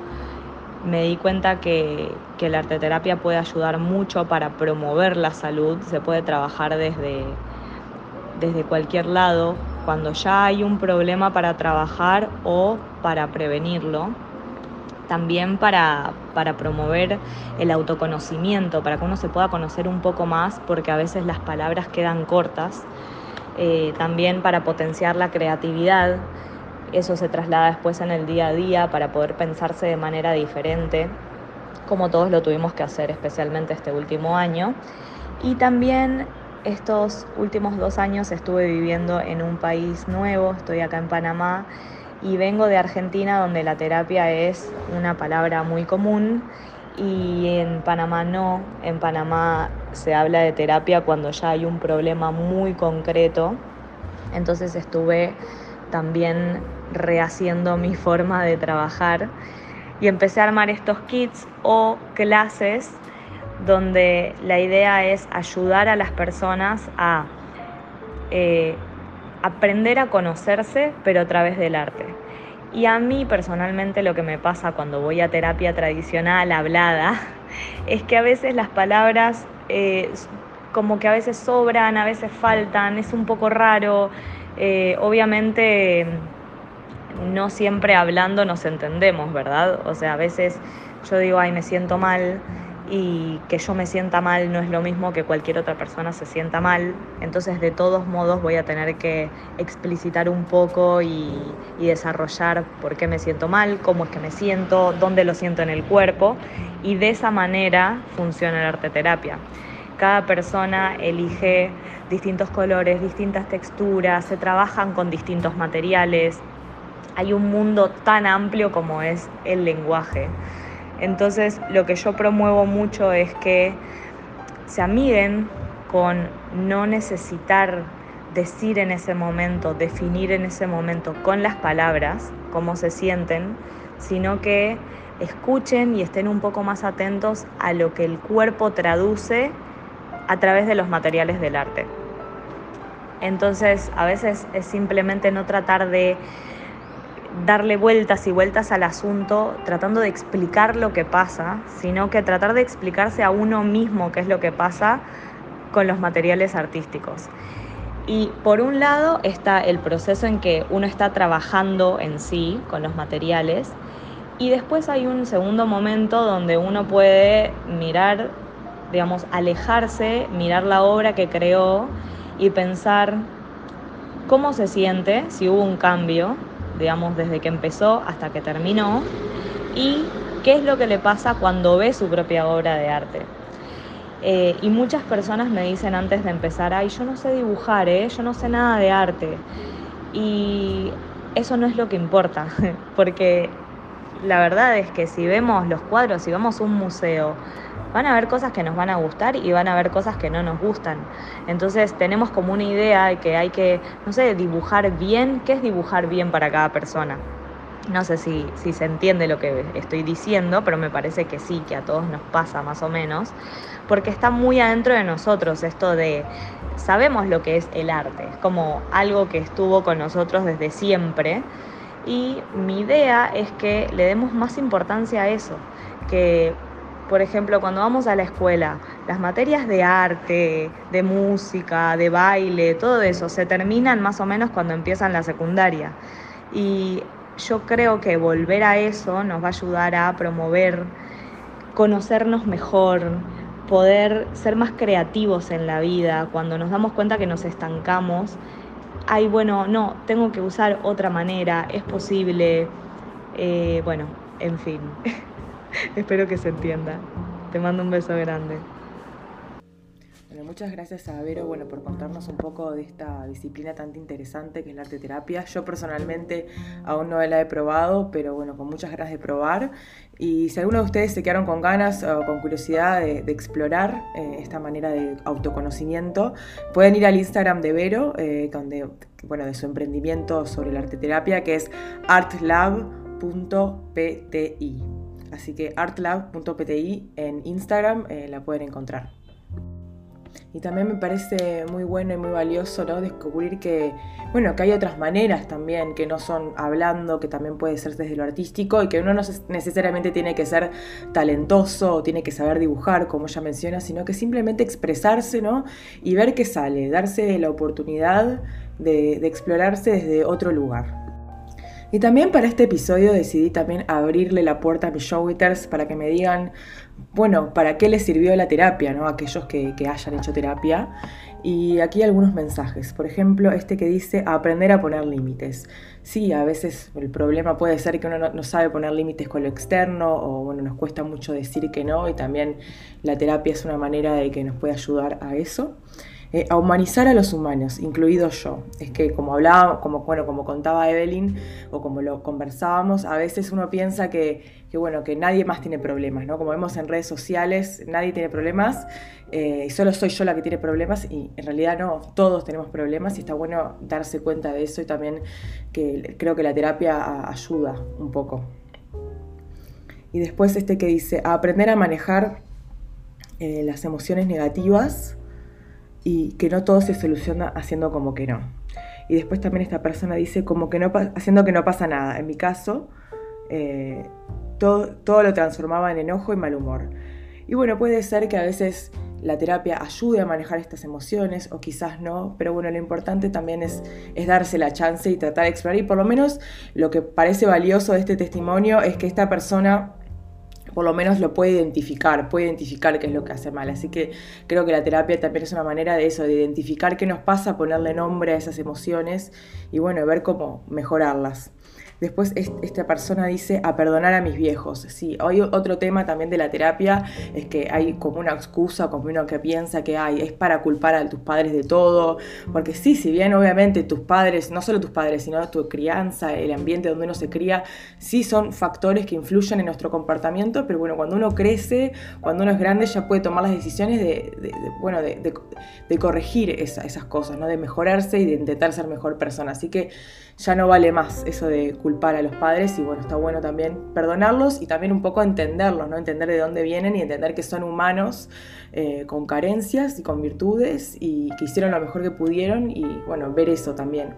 D: Me di cuenta que, la arteterapia puede ayudar mucho para promover la salud, se puede trabajar desde, desde cualquier lado, cuando ya hay un problema para trabajar o para prevenirlo también para, promover el autoconocimiento, para que uno se pueda conocer un poco más, porque a veces las palabras quedan cortas. Eh, también para potenciar la creatividad, eso se traslada después en el día a día para poder pensarse de manera diferente, como todos lo tuvimos que hacer, especialmente este último año. Y también estos últimos dos años estuve viviendo en un país nuevo, estoy acá en Panamá y vengo de Argentina donde la terapia es una palabra muy común y en Panamá no, en Panamá se habla de terapia cuando ya hay un problema muy concreto, entonces estuve también rehaciendo mi forma de trabajar y empecé a armar estos kits o clases donde la idea es ayudar a las personas a eh, aprender a conocerse, pero a través del arte. Y a mí personalmente lo que me pasa cuando voy a terapia tradicional hablada es que a veces las palabras eh, como que a veces sobran, a veces faltan, es un poco raro. Eh, obviamente no siempre hablando nos entendemos, ¿verdad? O sea, a veces yo digo, ay, me siento mal y que yo me sienta mal no es lo mismo que cualquier otra persona se sienta mal. Entonces, de todos modos, voy a tener que explicitar un poco y, desarrollar por qué me siento mal, cómo es que me siento, dónde lo siento en el cuerpo. Y de esa manera funciona la arte terapia. Cada persona elige distintos colores, distintas texturas, se trabajan con distintos materiales. Hay un mundo tan amplio como es el lenguaje. Entonces lo que yo promuevo mucho es que se amiguen con no necesitar decir en ese momento, definir en ese momento con las palabras cómo se sienten, sino que escuchen y estén un poco más atentos a lo que el cuerpo traduce a través de los materiales del arte. Entonces, a veces es simplemente no tratar de darle vueltas y vueltas al asunto tratando de explicar lo que pasa, sino que tratar de explicarse a uno mismo qué es lo que pasa con los materiales artísticos. Y por un lado está el proceso en que uno está trabajando en sí con los materiales y después hay un segundo momento donde uno puede mirar, digamos, alejarse, mirar la obra que creó y pensar cómo se siente, si hubo un cambio, digamos, desde que empezó hasta que terminó, y qué es lo que le pasa cuando ve su propia obra de arte. Eh, y muchas personas me dicen antes de empezar, ay, yo no sé dibujar, ¿eh? yo no sé nada de arte. Y eso no es lo que importa, porque la verdad es que si vemos los cuadros, si vemos un museo, van a haber cosas que nos van a gustar y van a haber cosas que no nos gustan. Entonces tenemos como una idea de que hay que, no sé, dibujar bien. ¿Qué es dibujar bien para cada persona? No sé si, si se entiende lo que estoy diciendo, pero me parece que sí, que a todos nos pasa más o menos, porque está muy adentro de nosotros esto de, sabemos lo que es el arte, es como algo que estuvo con nosotros desde siempre. Y mi idea es que le demos más importancia a eso, que por ejemplo, cuando vamos a la escuela, las materias de arte, de música, de baile, todo eso se terminan más o menos cuando empiezan la secundaria. Y yo creo que volver a eso nos va a ayudar a promover, conocernos mejor, poder ser más creativos en la vida. Cuando nos damos cuenta que nos estancamos, ay, bueno, no, tengo que usar otra manera, es posible. Eh, bueno, en fin. Espero que se entienda. Te mando un beso grande.
B: Bueno, muchas gracias a Vero bueno, por contarnos un poco de esta disciplina tan interesante que es la arte terapia. Yo personalmente aún no la he probado, pero bueno, con muchas ganas de probar. Y si alguno de ustedes se quedaron con ganas o con curiosidad de, explorar eh, esta manera de autoconocimiento, pueden ir al Instagram de Vero, eh, donde, bueno, de su emprendimiento sobre la arte terapia, que es artlab.pti. Así que artlab.pti en Instagram eh, la pueden encontrar. Y también me parece muy bueno y muy valioso ¿no? descubrir que, bueno, que hay otras maneras también, que no son hablando, que también puede ser desde lo artístico y que uno no necesariamente tiene que ser talentoso o tiene que saber dibujar, como ella menciona, sino que simplemente expresarse ¿no? y ver qué sale, darse la oportunidad de explorarse desde otro lugar. Y también para este episodio decidí también abrirle la puerta a mis showwitters para que me digan, bueno, ¿para qué les sirvió la terapia, ¿no? Aquellos que, hayan hecho terapia. Y aquí algunos mensajes. Por ejemplo, este que dice aprender a poner límites. Sí, a veces el problema puede ser que uno no, no, sabe poner límites con lo externo o bueno, nos cuesta mucho decir que no y también la terapia es una manera de que nos puede ayudar a eso. Eh, a humanizar a los humanos, incluido yo. Es que como hablaba, como, bueno, como contaba Evelyn, o como lo conversábamos, a veces uno piensa que, bueno, que nadie más tiene problemas, ¿no? Como vemos en redes sociales, nadie tiene problemas, eh, solo soy yo la que tiene problemas, y en realidad no, todos tenemos problemas, y está bueno darse cuenta de eso, y también que creo que la terapia ayuda un poco. Y después este que dice, aprender a manejar eh, las emociones negativas y que no todo se soluciona haciendo como que no. Y después también esta persona dice como que no, haciendo que no pasa nada. En mi caso, eh, todo, todo lo transformaba en enojo y mal humor. Y bueno, puede ser que a veces la terapia ayude a manejar estas emociones o quizás no, pero bueno, lo importante también es, es, darse la chance y tratar de explorar. Y por lo menos lo que parece valioso de este testimonio es que esta persona por lo menos lo puede identificar, puede identificar qué es lo que hace mal. Así que creo que la terapia también es una manera de eso, de identificar qué nos pasa, ponerle nombre a esas emociones y bueno, ver cómo mejorarlas. Después esta persona dice a perdonar a mis viejos. Sí, hay otro tema también de la terapia, es que hay como una excusa, como uno que piensa que hay, es para culpar a tus padres de todo, porque sí, si bien obviamente tus padres, no solo tus padres, sino tu crianza, el ambiente donde uno se cría, sí son factores que influyen en nuestro comportamiento, pero bueno, cuando uno crece, cuando uno es grande, ya puede tomar las decisiones de, bueno, de, corregir esas cosas, ¿no? de mejorarse y de intentar ser mejor persona. Así que ya no vale más eso de culpar a los padres y bueno, está bueno también perdonarlos y también un poco entenderlos, ¿no? Entender de dónde vienen y entender que son humanos eh, con carencias y con virtudes y que hicieron lo mejor que pudieron y bueno, ver eso también.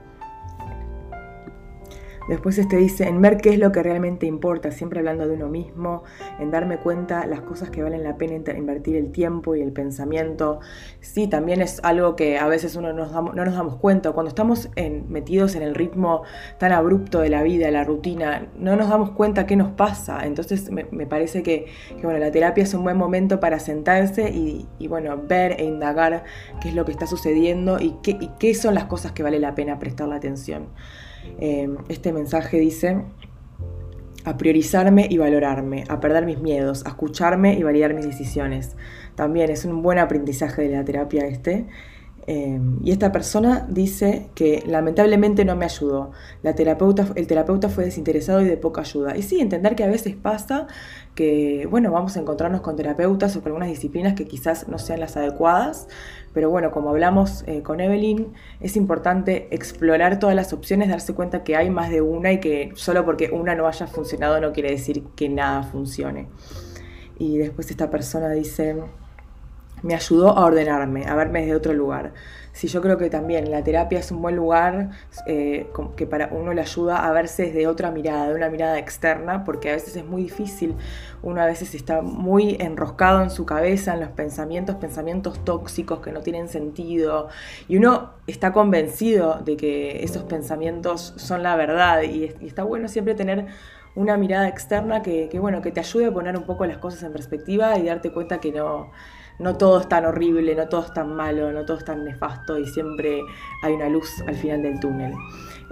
B: Después este dice, en ver qué es lo que realmente importa, siempre hablando de uno mismo, en darme cuenta las cosas que valen la pena invertir el tiempo y el pensamiento. Sí, también es algo que a veces uno no nos damos cuenta. Cuando estamos metidos en el ritmo tan abrupto de la vida, la rutina, no nos damos cuenta qué nos pasa. Entonces me, parece que, bueno, la terapia es un buen momento para sentarse y, bueno, ver e indagar qué es lo que está sucediendo y qué, y qué son las cosas que vale la pena prestar la atención. Em, este mensaje dice, a priorizarme y valorarme, a perder mis miedos, a escucharme y validar mis decisiones. También es un buen aprendizaje de la terapia este. Em, y esta persona dice que lamentablemente no me ayudó. La terapeuta, el terapeuta fue desinteresado y de poca ayuda. Y sí, entender que a veces pasa que, bueno, vamos a encontrarnos con terapeutas o con algunas disciplinas que quizás no sean las adecuadas, pero bueno, como hablamos eh, con Evelyn, es importante explorar todas las opciones, darse cuenta que hay más de una y que solo porque una no haya funcionado no quiere decir que nada funcione. Y después esta persona dice me ayudó a ordenarme, a verme desde otro lugar. Sí, yo creo que también la terapia es un buen lugar eh, que para uno le ayuda a verse desde otra mirada, de una mirada externa, porque a veces es muy difícil, uno a veces está muy enroscado en su cabeza, en los pensamientos, pensamientos tóxicos que no tienen sentido, y uno está convencido de que esos pensamientos son la verdad, y, está bueno siempre tener una mirada externa que, que, bueno, que te ayude a poner un poco las cosas en perspectiva y darte cuenta que no no todo es tan horrible, no todo es tan malo, no todo es tan nefasto y siempre hay una luz al final del túnel.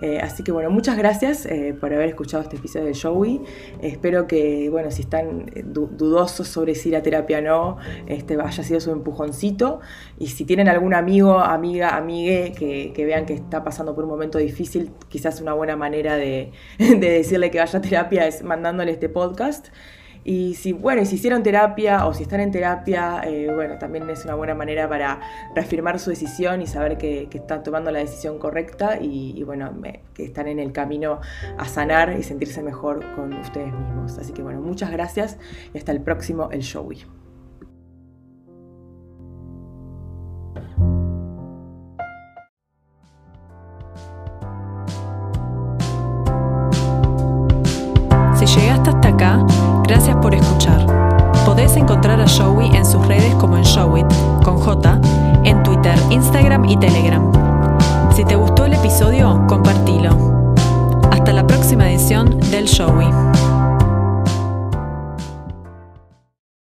B: Eh, así que bueno, muchas gracias eh, por haber escuchado este episodio de Joey. espero que, bueno, si están eh, dudosos sobre si la terapia o no, este, haya sido su empujoncito. Y si tienen algún amigo, amiga, amigue que, vean que está pasando por un momento difícil, quizás una buena manera de, de decirle que vaya a terapia es mandándole este podcast. Y si, bueno, si hicieron terapia o si están en terapia, eh, bueno, también es una buena manera para reafirmar su decisión y saber que, están tomando la decisión correcta y, bueno, que están en el camino a sanar y sentirse mejor con ustedes mismos. Así que bueno, muchas gracias y hasta el próximo El
A: Showy.